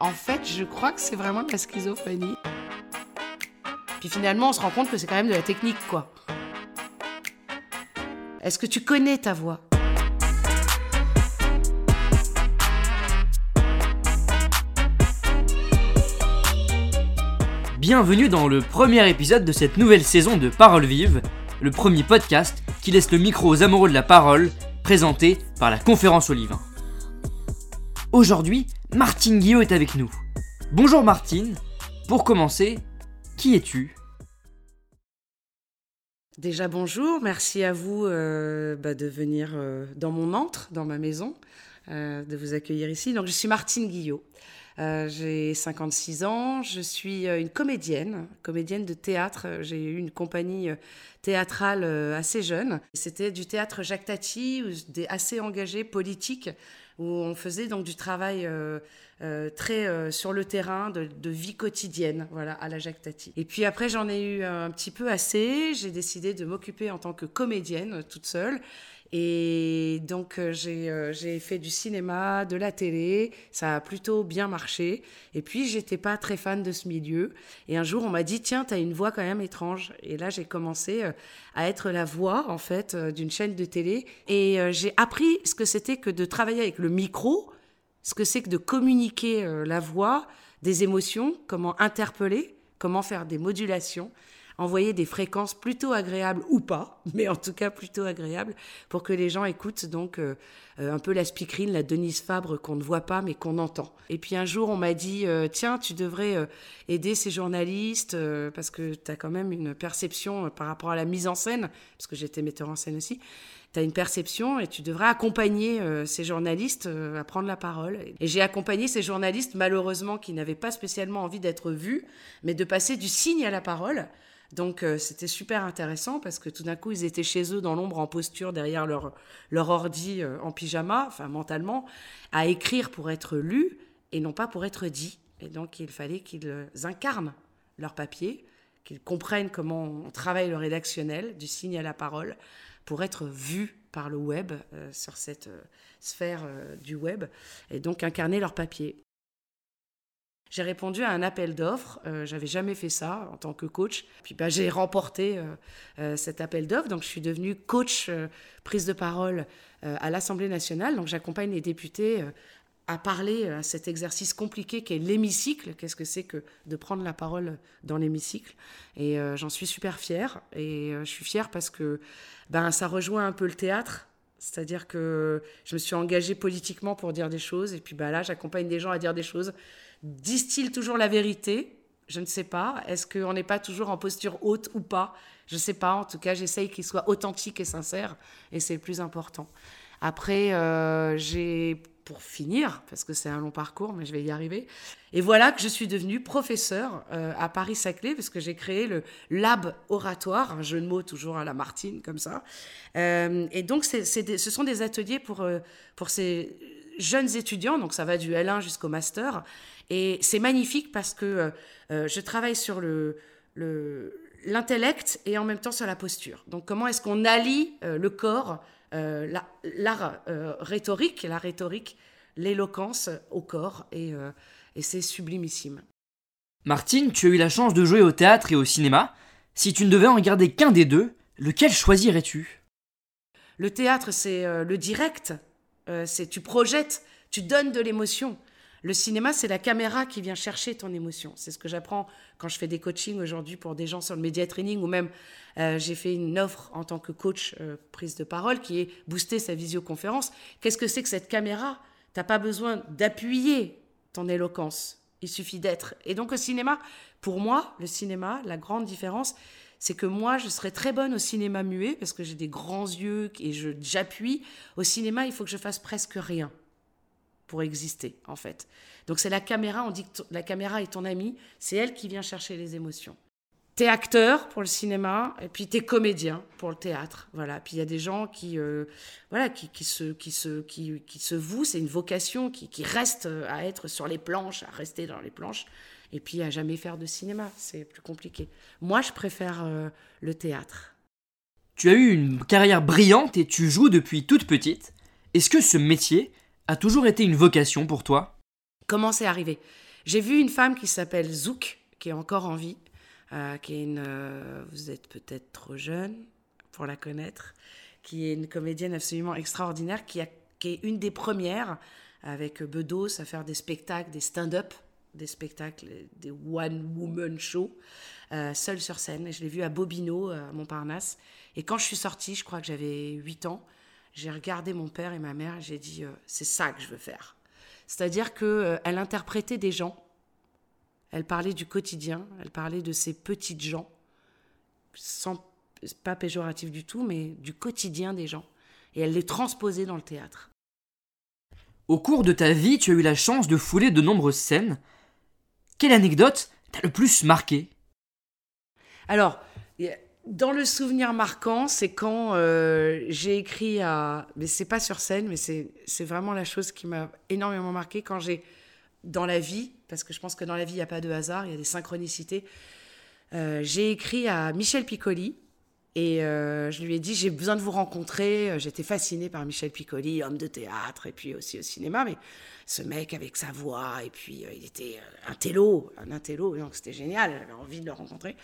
en fait, je crois que c'est vraiment de la schizophrénie. Puis finalement, on se rend compte que c'est quand même de la technique, quoi. Est-ce que tu connais ta voix? Bienvenue dans le premier épisode de cette nouvelle saison de Parole Vive, le premier podcast qui laisse le micro aux amoureux de la parole, présenté par la Conférence Olivain. Aujourd'hui, Martine Guillot est avec nous. Bonjour Martine, pour commencer, qui es-tu? Déjà bonjour, merci à vous euh, bah, de venir euh, dans mon antre, dans ma maison, euh, de vous accueillir ici. Donc je suis Martine Guillot, j'ai 56 ans, je suis une comédienne, comédienne de théâtre. J'ai eu une compagnie théâtrale assez jeune. C'était du théâtre Jacques Tati, assez engagé, politique, où on faisait donc du travail euh, euh, très euh, sur le terrain, de, vie quotidienne, voilà, à la Jacques Tati. Et puis après, j'en ai eu un petit peu assez. J'ai décidé de m'occuper en tant que comédienne toute seule. Et donc euh, euh, j'ai fait du cinéma, de la télé, ça a plutôt bien marché. Et puis j'étais pas très fan de ce milieu. Et un jour on m'a dit tiens tu as une voix quand même étrange. Et là j'ai commencé euh, à être la voix en fait d'une chaîne de télé. Et j'ai appris ce que c'était que de travailler avec le micro, ce que c'est que de communiquer la voix, des émotions, comment interpeller, comment faire des modulations envoyer des fréquences plutôt agréables ou pas, mais en tout cas plutôt agréables, pour que les gens écoutent donc euh, euh, un peu la speakerine, la Denise Fabre qu'on ne voit pas mais qu'on entend. Et puis un jour, on m'a dit, euh, tiens, tu devrais aider ces journalistes, parce que tu as quand même une perception par rapport à la mise en scène, parce que j'étais metteur en scène aussi, tu as une perception et tu devrais accompagner ces journalistes à prendre la parole. Et j'ai accompagné ces journalistes, malheureusement, qui n'avaient pas spécialement envie d'être vus, mais de passer du signe à la parole. Donc euh, c'était super intéressant parce que tout d'un coup ils étaient chez eux dans l'ombre en posture derrière leur, leur ordi euh, en pyjama, enfin mentalement, à écrire pour être lu et non pas pour être dit. Et donc il fallait qu'ils incarnent leur papier, qu'ils comprennent comment on travaille le rédactionnel, du signe à la parole, pour être vus par le web, euh, sur cette sphère du web, et donc incarner leur papier. J'ai répondu à un appel d'offres. Euh, j'avais jamais fait ça en tant que coach. Puis bah, j'ai remporté euh, euh, cet appel d'offres. Donc je suis devenue coach prise de parole à l'Assemblée nationale. Donc j'accompagne les députés à parler à cet exercice compliqué qu'est l'hémicycle. Qu'est-ce que c'est que de prendre la parole dans l'hémicycle? Et j'en suis super fière. Et je suis fière parce que ben, ça rejoint un peu le théâtre. C'est-à-dire que je me suis engagée politiquement pour dire des choses. Et puis bah, là, j'accompagne des gens à dire des choses Disent-ils toujours la vérité? Je ne sais pas. Est-ce qu'on n'est pas toujours en posture haute ou pas? Je ne sais pas. En tout cas, j'essaye qu'il soit authentique et sincère, et c'est le plus important. Après, euh, j'ai, pour finir, parce que c'est un long parcours, mais je vais y arriver, et voilà que je suis devenue professeur euh, à Paris-Saclay, parce que j'ai créé le Lab Oratoire, un jeu de mots toujours à la Martine, comme ça. Euh, et donc, ce sont des ateliers pour, pour ces jeunes étudiants, donc ça va du L1 jusqu'au master, et c'est magnifique parce que euh, euh, je travaille sur le, l'intellect et en même temps sur la posture. Donc comment est-ce qu'on allie euh, le corps, l'art rhétorique, la rhétorique, l'éloquence au corps, et, et c'est sublimissime. Martine, tu as eu la chance de jouer au théâtre et au cinéma. Si tu ne devais en regarder qu'un des deux, lequel choisirais-tu? Le théâtre, c'est le direct, c'est tu projettes, tu donnes de l'émotion. Le cinéma, c'est la caméra qui vient chercher ton émotion. C'est ce que j'apprends quand je fais des coachings aujourd'hui pour des gens sur le média training ou même euh, j'ai fait une offre en tant que coach euh, prise de parole qui est booster sa visioconférence. Qu'est-ce que c'est que cette caméra? Tu n'as pas besoin d'appuyer ton éloquence. Il suffit d'être. Et donc au cinéma, pour moi, le cinéma, la grande différence, c'est que moi, je serais très bonne au cinéma muet parce que j'ai des grands yeux et j'appuie. Au cinéma, il faut que je fasse presque rien pour exister, en fait. Donc c'est la caméra, on dit que la caméra est ton amie, c'est elle qui vient chercher les émotions. T'es acteur pour le cinéma et puis t'es comédien pour le théâtre, voilà. Puis il y a des gens qui, euh, voilà, qui, qui, se, qui se, qui, qui se vouent, c'est une vocation, qui, qui reste à être sur les planches, à rester dans les planches, et puis à jamais faire de cinéma, c'est plus compliqué. Moi, je préfère euh, le théâtre. Tu as eu une carrière brillante et tu joues depuis toute petite. Est-ce que ce métier a toujours été une vocation pour toi? Comment c'est arrivé? J'ai vu une femme qui s'appelle Zouk, qui est encore en vie, euh, qui est une. euh, vous êtes peut-être trop jeune pour la connaître, qui est une comédienne absolument extraordinaire, qui, a, est une des premières avec Bedos à faire des spectacles, des stand-up, des spectacles, des one-woman shows, euh, seule sur scène. Et je l'ai vue à Bobino, à Montparnasse. Et quand je suis sortie, je crois que j'avais 8 ans, j'ai regardé mon père et ma mère j'ai dit euh, c'est ça que je veux faire. C'est-à-dire qu'elle elle interprétait des gens, elle parlait du quotidien, elle parlait de ces petites gens, sans pas péjoratif du tout, mais du quotidien des gens. Et elle les transposait dans le théâtre. Au cours de ta vie, tu as eu la chance de fouler de nombreuses scènes. Quelle anecdote t'a le plus marqué? Alors, dans le souvenir marquant, c'est quand euh, j'ai écrit à. Mais c'est pas sur scène, mais c'est vraiment la chose qui m'a énormément marqué quand j'ai. Dans la vie, parce que je pense que dans la vie, il n'y a pas de hasard, il y a des synchronicités. Euh, j'ai écrit à Michel Piccoli et euh, je lui ai dit j'ai besoin de vous rencontrer. Euh, J'étais fascinée par Michel Piccoli, homme de théâtre et puis aussi au cinéma, mais ce mec avec sa voix et puis euh, il était un télo, un intello, donc c'était génial. J'avais envie de le rencontrer.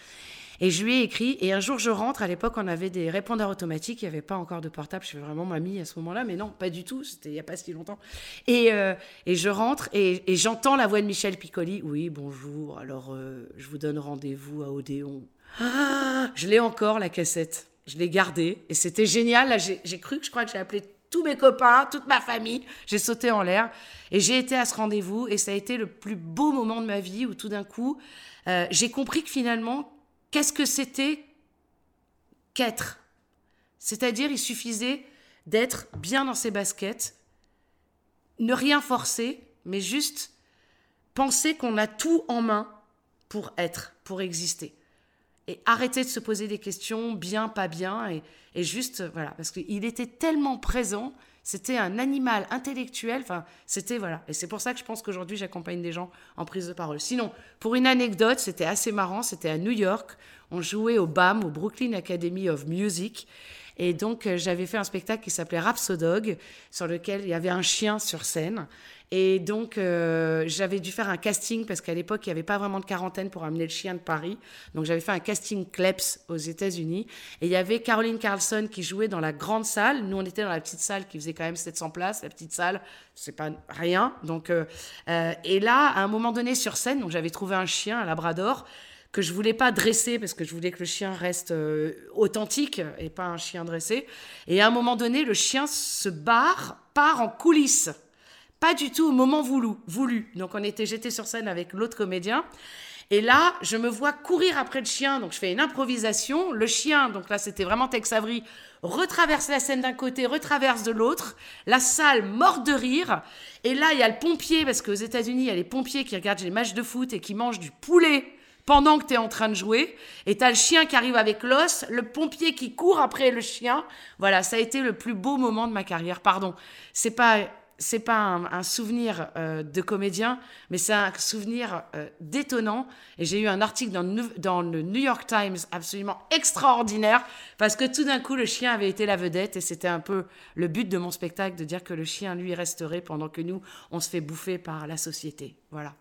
Et je lui ai écrit, et un jour je rentre, à l'époque on avait des répondeurs automatiques, il n'y avait pas encore de portable, je fais vraiment mamie à ce moment-là, mais non, pas du tout, c'était il n'y a pas si longtemps. Et, je rentre. Et, j'entends la voix de Michel Piccoli, oui, bonjour, alors je vous donne rendez-vous à Odéon. Ah, je l'ai encore la cassette, je l'ai gardée, et c'était génial, là j'ai cru que je crois que j'ai appelé tous mes copains, toute ma famille, j'ai sauté en l'air, et j'ai été à ce rendez-vous, et ça a été le plus beau moment de ma vie, où tout d'un coup, euh, j'ai compris que finalement, qu'est-ce que c'était qu'être? C'est-à-dire, il suffisait d'être bien dans ses baskets, ne rien forcer, mais juste penser qu'on a tout en main pour être, pour exister. Et arrêter de se poser des questions, bien, pas bien, et, juste, voilà, parce qu'il était tellement présent, c'était un animal intellectuel, enfin, c'était, voilà. Et c'est pour ça que je pense qu'aujourd'hui, j'accompagne des gens en prise de parole. Sinon, pour une anecdote, c'était assez marrant, c'était à New York, on jouait au BAM, au Brooklyn Academy of Music, et donc, euh, j'avais fait un spectacle qui s'appelait Rhapsodog, sur lequel il y avait un chien sur scène. Et donc, euh, j'avais dû faire un casting parce qu'à l'époque, il n'y avait pas vraiment de quarantaine pour amener le chien de Paris. Donc, j'avais fait un casting Kleps aux États-Unis. Et il y avait Caroline Carlson qui jouait dans la grande salle. Nous, on était dans la petite salle qui faisait quand même 700 places. La petite salle, c'est pas rien. Donc, euh, euh, et là, à un moment donné sur scène, donc j'avais trouvé un chien, un labrador que je voulais pas dresser parce que je voulais que le chien reste euh, authentique et pas un chien dressé. Et à un moment donné, le chien se barre, part en coulisses. Pas du tout au moment voulu. voulu. Donc on était, j'étais sur scène avec l'autre comédien. Et là, je me vois courir après le chien, donc je fais une improvisation. Le chien, donc là c'était vraiment Tex Avery, retraverse la scène d'un côté, retraverse de l'autre. La salle morte de rire. Et là, il y a le pompier, parce qu'aux États-Unis, il y a les pompiers qui regardent les matchs de foot et qui mangent du poulet pendant que tu es en train de jouer. Et tu as le chien qui arrive avec l'os, le pompier qui court après le chien. Voilà, ça a été le plus beau moment de ma carrière. Pardon, c'est pas c'est pas un, souvenir euh, de comédien, mais c'est un souvenir euh, détonnant. Et j'ai eu un article dans, dans le New York Times absolument extraordinaire, parce que tout d'un coup, le chien avait été la vedette, et c'était un peu le but de mon spectacle, de dire que le chien, lui, resterait pendant que nous, on se fait bouffer par la société. Voilà.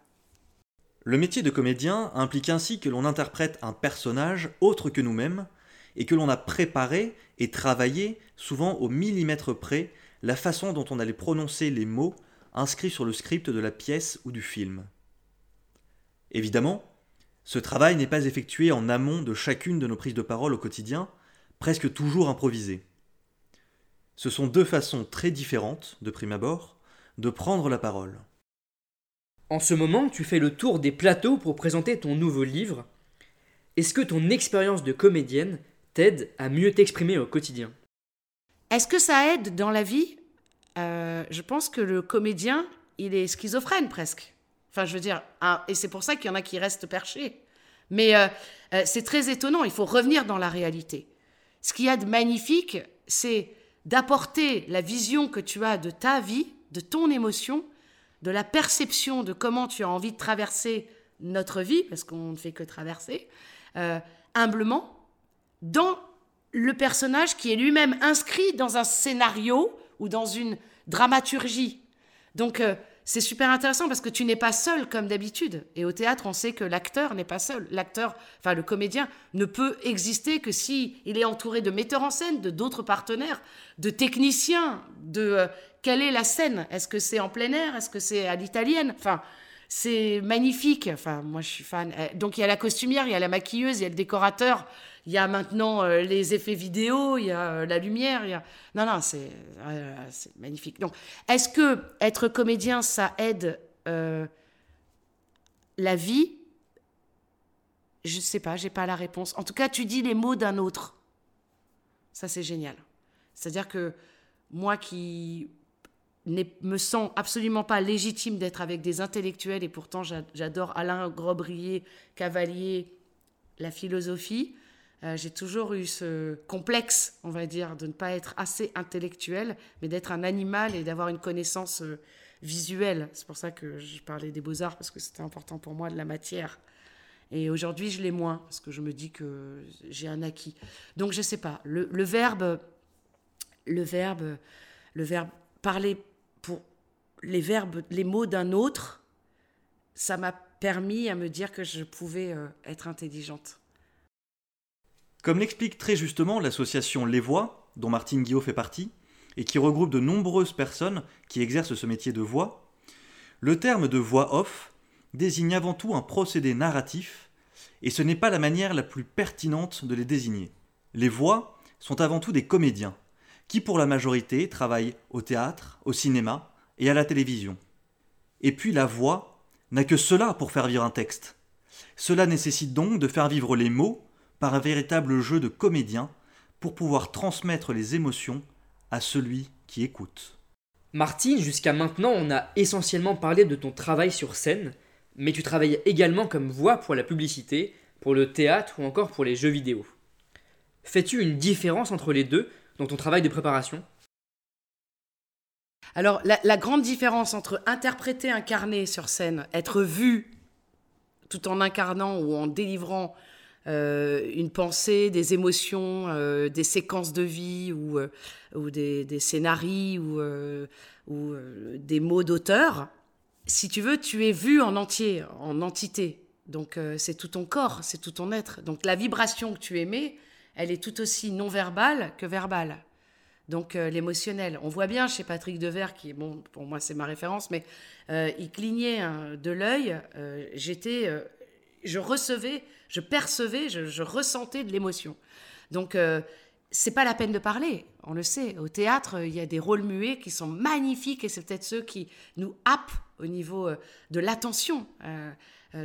Le métier de comédien implique ainsi que l'on interprète un personnage autre que nous-mêmes et que l'on a préparé et travaillé, souvent au millimètre près, la façon dont on allait prononcer les mots inscrits sur le script de la pièce ou du film. Évidemment, ce travail n'est pas effectué en amont de chacune de nos prises de parole au quotidien, presque toujours improvisées. Ce sont deux façons très différentes, de prime abord, de prendre la parole. En ce moment, tu fais le tour des plateaux pour présenter ton nouveau livre. Est-ce que ton expérience de comédienne t'aide à mieux t'exprimer au quotidien? Est-ce que ça aide dans la vie? Euh, Je pense que le comédien, il est schizophrène presque. Enfin, je veux dire, et c'est pour ça qu'il y en a qui restent perchés. Mais euh, euh, c'est très étonnant, il faut revenir dans la réalité. Ce qu'il y a de magnifique, c'est d'apporter la vision que tu as de ta vie, de ton émotion, de la perception de comment tu as envie de traverser notre vie, parce qu'on ne fait que traverser, humblement, dans le personnage qui est lui-même inscrit dans un scénario ou dans une dramaturgie. Donc, euh, c'est super intéressant parce que tu n'es pas seul comme d'habitude. Et au théâtre, on sait que l'acteur n'est pas seul. L'acteur, enfin le comédien, ne peut exister que si il est entouré de metteurs en scène, de d'autres partenaires, de techniciens, de euh, quelle est la scène? Est-ce que c'est en plein air? Est-ce que c'est à l'italienne? Enfin, c'est magnifique. Enfin, moi, je suis fan. Euh, donc, il y a la costumière, il y a la maquilleuse, il y a le décorateur, il y a maintenant euh, les effets vidéo, il y a euh, la lumière. Il y a... Non, non, c'est magnifique. Donc, est-ce que être comédien, ça aide la vie? Je ne sais pas, j'ai pas la réponse. En tout cas, tu dis les mots d'un autre. Ça, c'est génial. C'est-à-dire que moi qui me sens absolument pas légitime d'être avec des intellectuels et pourtant j'adore Alain Grobrier, Cavalier, la philosophie. Euh, j'ai toujours eu ce complexe, on va dire, de ne pas être assez intellectuel, mais d'être un animal et d'avoir une connaissance euh, visuelle. C'est pour ça que je parlais des beaux-arts, parce que c'était important pour moi de la matière. Et aujourd'hui, je l'ai moins, parce que je me dis que j'ai un acquis. Donc, je sais pas. Le, le verbe, le verbe, le verbe parler pour les verbes, les mots d'un autre, ça m'a permis à me dire que je pouvais euh, être intelligente. Comme l'explique très justement l'association Les Voix, dont Martine Guillaume fait partie, et qui regroupe de nombreuses personnes qui exercent ce métier de voix, le terme de voix off désigne avant tout un procédé narratif, et ce n'est pas la manière la plus pertinente de les désigner. Les voix sont avant tout des comédiens, qui pour la majorité travaillent au théâtre, au cinéma et à la télévision. Et puis la voix n'a que cela pour faire vivre un texte. Cela nécessite donc de faire vivre les mots par un véritable jeu de comédien pour pouvoir transmettre les émotions à celui qui écoute. Martine, jusqu'à maintenant, on a essentiellement parlé de ton travail sur scène, mais tu travailles également comme voix pour la publicité, pour le théâtre ou encore pour les jeux vidéo. Fais-tu une différence entre les deux dans ton travail de préparation? Alors, la, grande différence entre interpréter, incarner sur scène, être vu tout en incarnant ou en délivrant euh, une pensée, des émotions, euh, des séquences de vie ou, euh, ou des, des, scénarios ou, ou des mots d'auteur, si tu veux, tu es vu en entier, en entité. Donc c'est tout ton corps, c'est tout ton être. Donc la vibration que tu émets, elle est tout aussi non verbale que verbale. Donc l'émotionnel. On voit bien chez Patrick Devers, qui, bon, pour moi c'est ma référence, mais il clignait hein, de l'œil. J'étais, je recevais, je percevais, je, ressentais de l'émotion. Donc c'est pas la peine de parler, on le sait. Au théâtre, il y a des rôles muets qui sont magnifiques et c'est peut-être ceux qui nous happent au niveau de l'attention.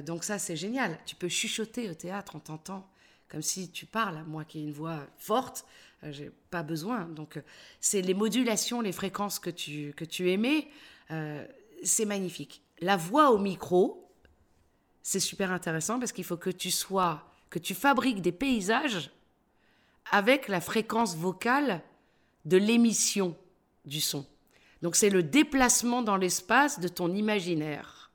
donc ça, c'est génial. Tu peux chuchoter au théâtre, on t'entend comme si tu parles. Moi qui ai une voix forte, euh, j'ai pas besoin. Donc, euh, c'est les modulations, les fréquences que tu, que tu émets, euh, c'est magnifique. La voix au micro, c'est super intéressant parce qu'il faut que tu sois, que tu fabriques des paysages avec la fréquence vocale de l'émission du son. Donc, c'est le déplacement dans l'espace de ton imaginaire.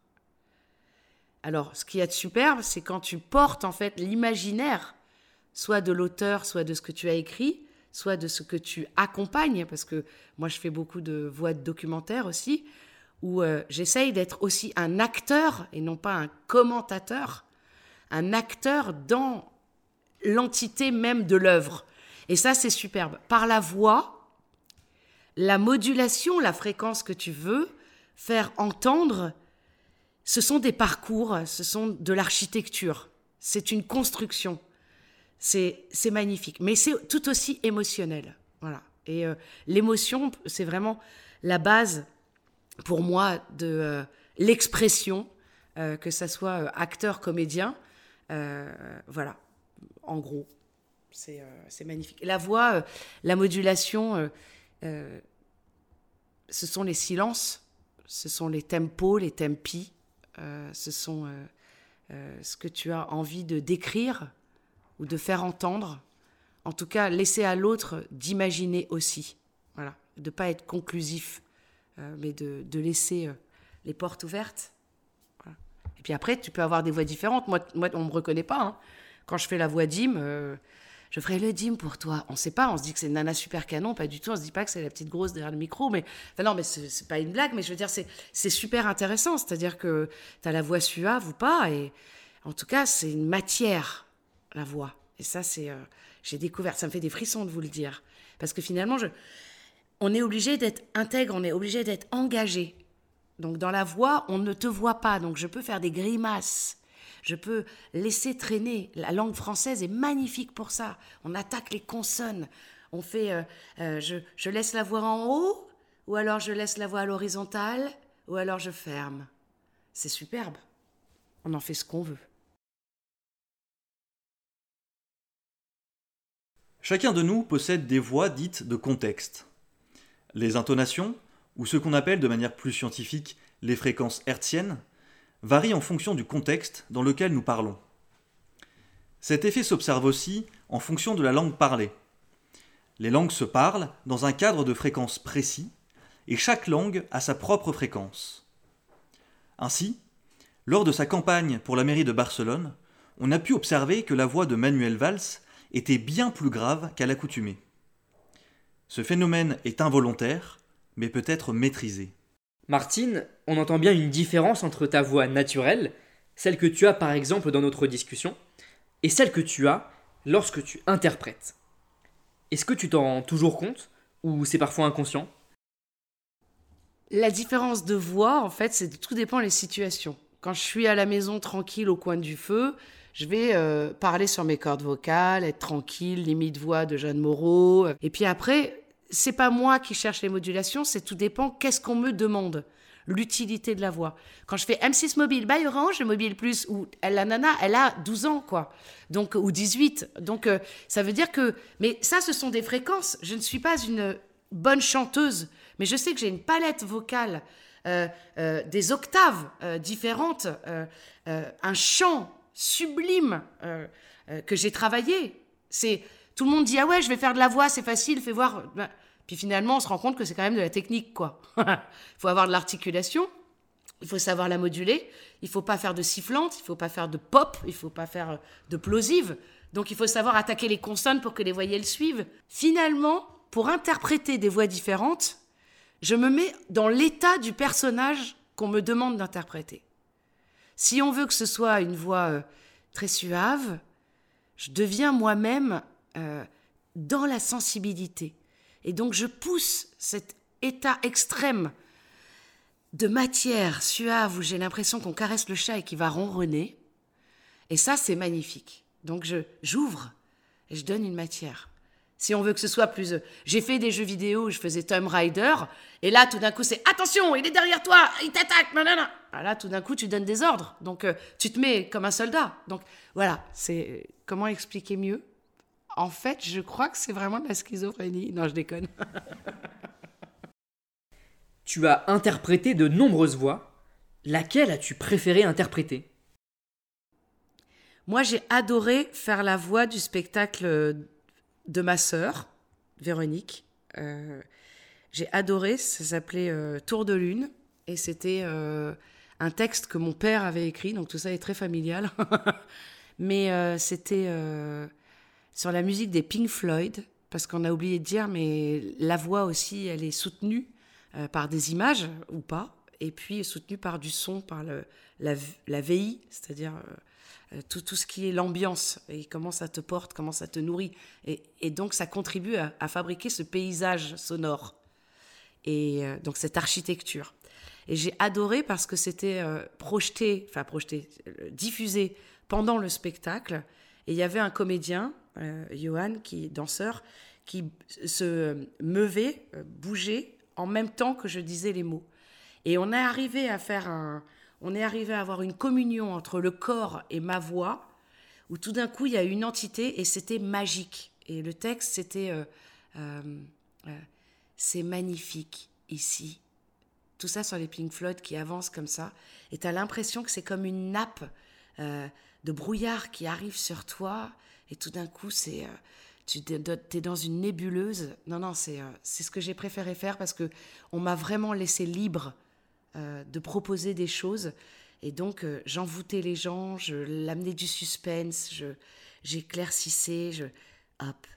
Alors, ce qui est superbe, c'est quand tu portes en fait l'imaginaire soit de l'auteur, soit de ce que tu as écrit, soit de ce que tu accompagnes, parce que moi je fais beaucoup de voix de documentaire aussi, où euh, j'essaye d'être aussi un acteur et non pas un commentateur, un acteur dans l'entité même de l'œuvre. Et ça c'est superbe. Par la voix, la modulation, la fréquence que tu veux faire entendre, ce sont des parcours, ce sont de l'architecture, c'est une construction. C'est magnifique. Mais c'est tout aussi émotionnel. Voilà. Et euh, l'émotion, c'est vraiment la base pour moi de euh, l'expression, euh, que ça soit acteur, comédien. voilà. En gros, c'est magnifique. La voix, la modulation, ce sont les silences, ce sont les tempos, les tempi, ce sont ce que tu as envie de décrire ou de faire entendre. En tout cas, laisser à l'autre d'imaginer aussi. Voilà. De pas être conclusif, euh, mais de, laisser euh, les portes ouvertes. Et puis après, tu peux avoir des voix différentes. Moi, moi on ne me reconnaît pas. Hein. Quand je fais la voix d'Im, euh, je ferai le dim pour toi. On sait pas, on se dit que c'est nana super canon, pas du tout. On se dit pas que c'est la petite grosse derrière le micro, mais enfin non, mais c'est pas une blague, mais je veux dire, c'est super intéressant. C'est-à-dire que tu as la voix suave ou pas, et en tout cas, c'est une matière, la voix. Et ça, c'est, euh, j'ai découvert, ça me fait des frissons de vous le dire, parce que finalement, je, on est obligé d'être intègre, on est obligé d'être engagé. Donc dans la voix, on ne te voit pas, donc je peux faire des grimaces je peux laisser traîner. La langue française est magnifique pour ça. On attaque les consonnes. On fait, euh, euh, je, laisse la voix en haut, ou alors je laisse la voix à l'horizontale, ou alors je ferme. C'est superbe. On en fait ce qu'on veut. Chacun de nous possède des voix dites de contexte. Les intonations, ou ce qu'on appelle de manière plus scientifique les fréquences hertziennes, varie en fonction du contexte dans lequel nous parlons. Cet effet s'observe aussi en fonction de la langue parlée. Les langues se parlent dans un cadre de fréquence précis, et chaque langue a sa propre fréquence. Ainsi, lors de sa campagne pour la mairie de Barcelone, on a pu observer que la voix de Manuel Valls était bien plus grave qu'à l'accoutumée. Ce phénomène est involontaire, mais peut être maîtrisé. Martine, on entend bien une différence entre ta voix naturelle, celle que tu as par exemple dans notre discussion, et celle que tu as lorsque tu interprètes. Est-ce que tu t'en rends toujours compte ou c'est parfois inconscient? La différence de voix, en fait, c'est tout dépend des situations. Quand je suis à la maison tranquille au coin du feu, je vais euh, parler sur mes cordes vocales, être tranquille, limite voix de Jeanne Moreau. Et puis après, c'est pas moi qui cherche les modulations, c'est tout dépend qu'est-ce qu'on me demande, l'utilité de la voix. Quand je fais M6 mobile, by Orange, mobile plus, ou la nana, elle a 12 ans, quoi. Donc, ou 18. Donc, euh, ça veut dire que, mais ça, ce sont des fréquences. Je ne suis pas une bonne chanteuse, mais je sais que j'ai une palette vocale, euh, euh, des octaves différentes, un chant sublime que j'ai travaillé. C'est tout le monde dit ah ouais je vais faire de la voix c'est facile fais voir ben, puis finalement, on se rend compte que c'est quand même de la technique, quoi. il faut avoir de l'articulation, il faut savoir la moduler, il faut pas faire de sifflante, il faut pas faire de pop, il faut pas faire de plosive. Donc il faut savoir attaquer les consonnes pour que les voyelles suivent. Finalement, pour interpréter des voix différentes, je me mets dans l'état du personnage qu'on me demande d'interpréter. Si on veut que ce soit une voix euh, très suave, je deviens moi-même euh, dans la sensibilité. Et donc je pousse cet état extrême de matière suave où j'ai l'impression qu'on caresse le chat et qu'il va ronronner. Et ça, c'est magnifique. Donc je j'ouvre et je donne une matière. Si on veut que ce soit plus... J'ai fait des jeux vidéo où je faisais Tomb Raider, et là, tout d'un coup, c'est « Attention, il est derrière toi, il t'attaque, nanana !» ah, Là, tout d'un coup, tu donnes des ordres. Donc, euh, tu te mets comme un soldat. Donc, voilà, c'est... Comment expliquer mieux en fait, je crois que c'est vraiment de la schizophrénie. Non, je déconne. tu as interprété de nombreuses voix. Laquelle as-tu préféré interpréter? Moi, j'ai adoré faire la voix du spectacle de ma sœur, Véronique. Euh, j'ai adoré, ça s'appelait euh, Tour de Lune, et c'était euh, un texte que mon père avait écrit, donc tout ça est très familial. Mais c'était sur la musique des Pink Floyd, parce qu'on a oublié de dire, mais la voix aussi, elle est soutenue euh, par des images ou pas, et puis soutenue par du son, par le, la, la VI, c'est-à-dire euh, euh, tout, tout, ce qui est l'ambiance, et comment ça te porte, comment ça te nourrit. Et, et donc ça contribue à, fabriquer ce paysage sonore, et donc cette architecture. Et j'ai adoré parce que c'était projeté, enfin projeté, diffusé pendant le spectacle, et il y avait un comédien Johan, qui est danseur, qui se meuvait, euh, bougeait en même temps que je disais les mots. Et on est arrivé à faire un, on est arrivé à avoir une communion entre le corps et ma voix, où tout d'un coup il y a une entité et c'était magique. Et le texte c'était, euh, c'est magnifique ici. Tout ça sur les Pink Floyd qui avancent comme ça, et tu as l'impression que c'est comme une nappe de brouillard qui arrive sur toi et tout d'un coup, c'est euh, tu es dans une nébuleuse. Non, non, c'est euh, c'est ce que j'ai préféré faire parce que on m'a vraiment laissé libre euh, de proposer des choses. Et donc, j'envoûtais les gens, je l'amenais du suspense, je j'éclaircissais. Je... hop,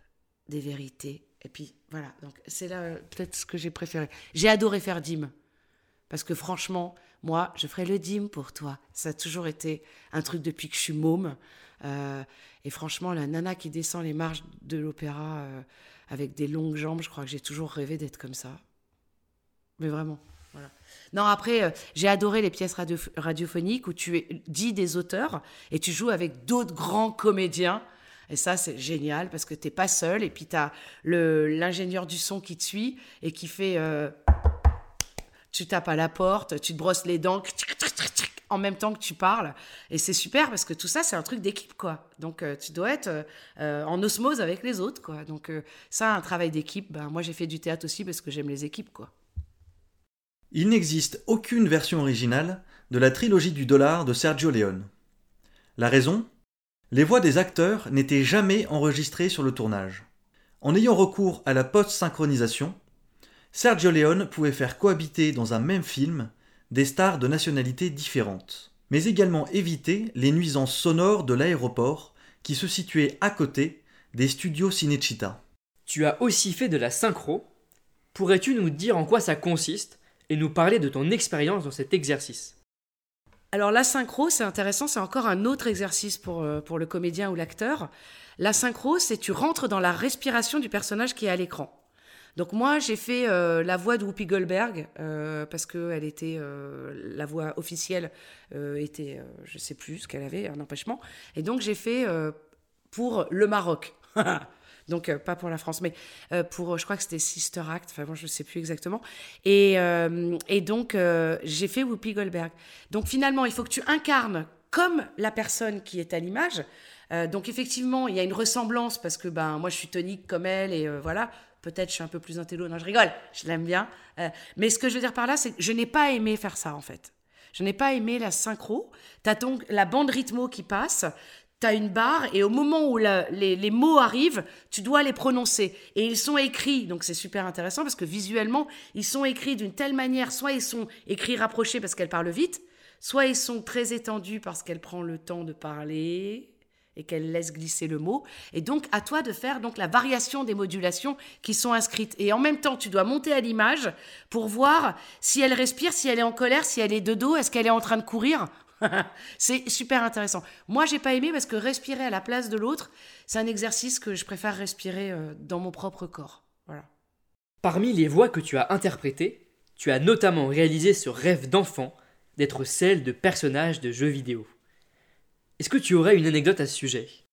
des vérités. Et puis voilà, donc c'est là peut-être ce que j'ai préféré. J'ai adoré faire dîme. Parce que franchement, moi, je ferai le dîme pour toi. Ça a toujours été un truc depuis que je suis môme. Euh, et franchement, la nana qui descend les marches de l'opéra euh, avec des longues jambes, je crois que j'ai toujours rêvé d'être comme ça. Mais vraiment, voilà. Non, après, euh, j'ai adoré les pièces radio- radiophoniques où tu es, dis des auteurs et tu joues avec d'autres grands comédiens. Et ça, c'est génial parce que t'es pas seul. Et puis, tu as l'ingénieur du son qui te suit et qui fait. tu tapes à la porte, tu te brosses les dents en même temps que tu parles. Et c'est super parce que tout ça, c'est un truc d'équipe, quoi. Donc, euh, tu dois être euh, en osmose avec les autres, quoi. Donc, euh, ça, un travail d'équipe, ben, moi, j'ai fait du théâtre aussi parce que j'aime les équipes, quoi. Il n'existe aucune version originale de la trilogie du dollar de Sergio Leone. La raison? Les voix des acteurs n'étaient jamais enregistrées sur le tournage. En ayant recours à la post-synchronisation, Sergio Leone pouvait faire cohabiter dans un même film des stars de nationalités différentes, mais également éviter les nuisances sonores de l'aéroport qui se situait à côté des studios Cinecittà. Tu as aussi fait de la synchro. Pourrais-tu nous dire en quoi ça consiste et nous parler de ton expérience dans cet exercice? Alors la synchro, c'est intéressant, c'est encore un autre exercice pour, euh, pour le comédien ou l'acteur. La synchro, c'est tu rentres dans la respiration du personnage qui est à l'écran. Donc moi, j'ai fait euh, la voix de Whoopi Goldberg euh, parce que elle était euh, la voix officielle était, je sais plus ce qu'elle avait, un empêchement. Et donc j'ai fait pour le Maroc. donc pas pour la France, mais pour, je crois que c'était Sister Act. Enfin bon, je sais plus exactement. Et, et donc j'ai fait Whoopi Goldberg. Donc finalement, il faut que tu incarnes comme la personne qui est à l'image. Donc effectivement, il y a une ressemblance parce que ben moi je suis tonique comme elle et voilà. Peut-être je suis un peu plus intello. Non, je rigole. Je l'aime bien. Euh, mais ce que je veux dire par là, c'est que je n'ai pas aimé faire ça en fait. Je n'ai pas aimé la synchro. T'as donc la bande rythmo qui passe. T'as une barre et au moment où les mots arrivent, tu dois les prononcer. Et ils sont écrits, donc c'est super intéressant parce que visuellement, ils sont écrits d'une telle manière, soit ils sont écrits rapprochés parce qu'elle parle vite, soit ils sont très étendus parce qu'elle prend le temps de parler et qu'elle laisse glisser le mot. Et donc, à toi de faire donc la variation des modulations qui sont inscrites. Et en même temps, tu dois monter à l'image pour voir si elle respire, si elle est en colère, si elle est de dos, est-ce qu'elle est en train de courir? c'est super intéressant. Moi, j'ai pas aimé parce que respirer à la place de l'autre, c'est un exercice que je préfère respirer euh, dans mon propre corps. Voilà. Parmi les voix que tu as interprétées, tu as notamment réalisé ce rêve d'enfant d'être celle de personnages de jeux vidéo. Est-ce que tu aurais une anecdote à ce sujet?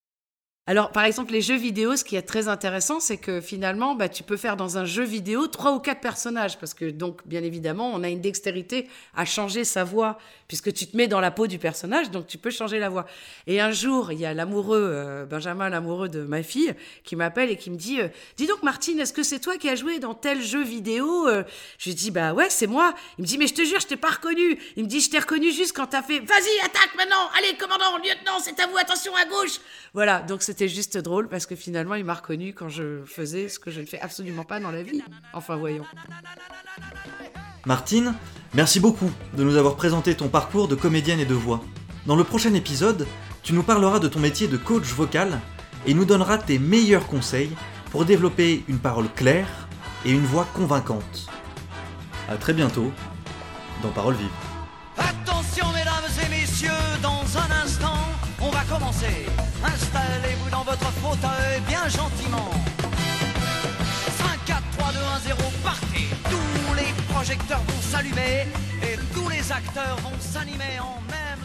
Alors, par exemple, les jeux vidéo, ce qui est très intéressant, c'est que finalement, bah, tu peux faire dans un jeu vidéo trois ou quatre personnages, parce que donc, bien évidemment, on a une dextérité à changer sa voix, puisque tu te mets dans la peau du personnage, donc tu peux changer la voix. Et un jour, il y a l'amoureux, euh, Benjamin, l'amoureux de ma fille, qui m'appelle et qui me dit, euh, dis donc Martine, est-ce que c'est toi qui as joué dans tel jeu vidéo Euh, Je lui dis, bah ouais, c'est moi. Il me dit, mais je te jure, je t'ai pas reconnu. Il me dit, je t'ai reconnu juste quand t'as fait, vas-y, attaque maintenant, allez, commandant, lieutenant, c'est à vous, attention à gauche. Voilà, donc c'était juste drôle parce que finalement, il m'a reconnu quand je faisais ce que je ne fais absolument pas dans la vie. Enfin, voyons. Martine, merci beaucoup de nous avoir présenté ton parcours de comédienne et de voix. Dans le prochain épisode, tu nous parleras de ton métier de coach vocal et nous donneras tes meilleurs conseils pour développer une parole claire et une voix convaincante. A très bientôt dans Parole Vive. Gentiment. 5, 4, 3, 2, 1, 0, partez. Tous les projecteurs vont s'allumer et tous les acteurs vont s'animer en même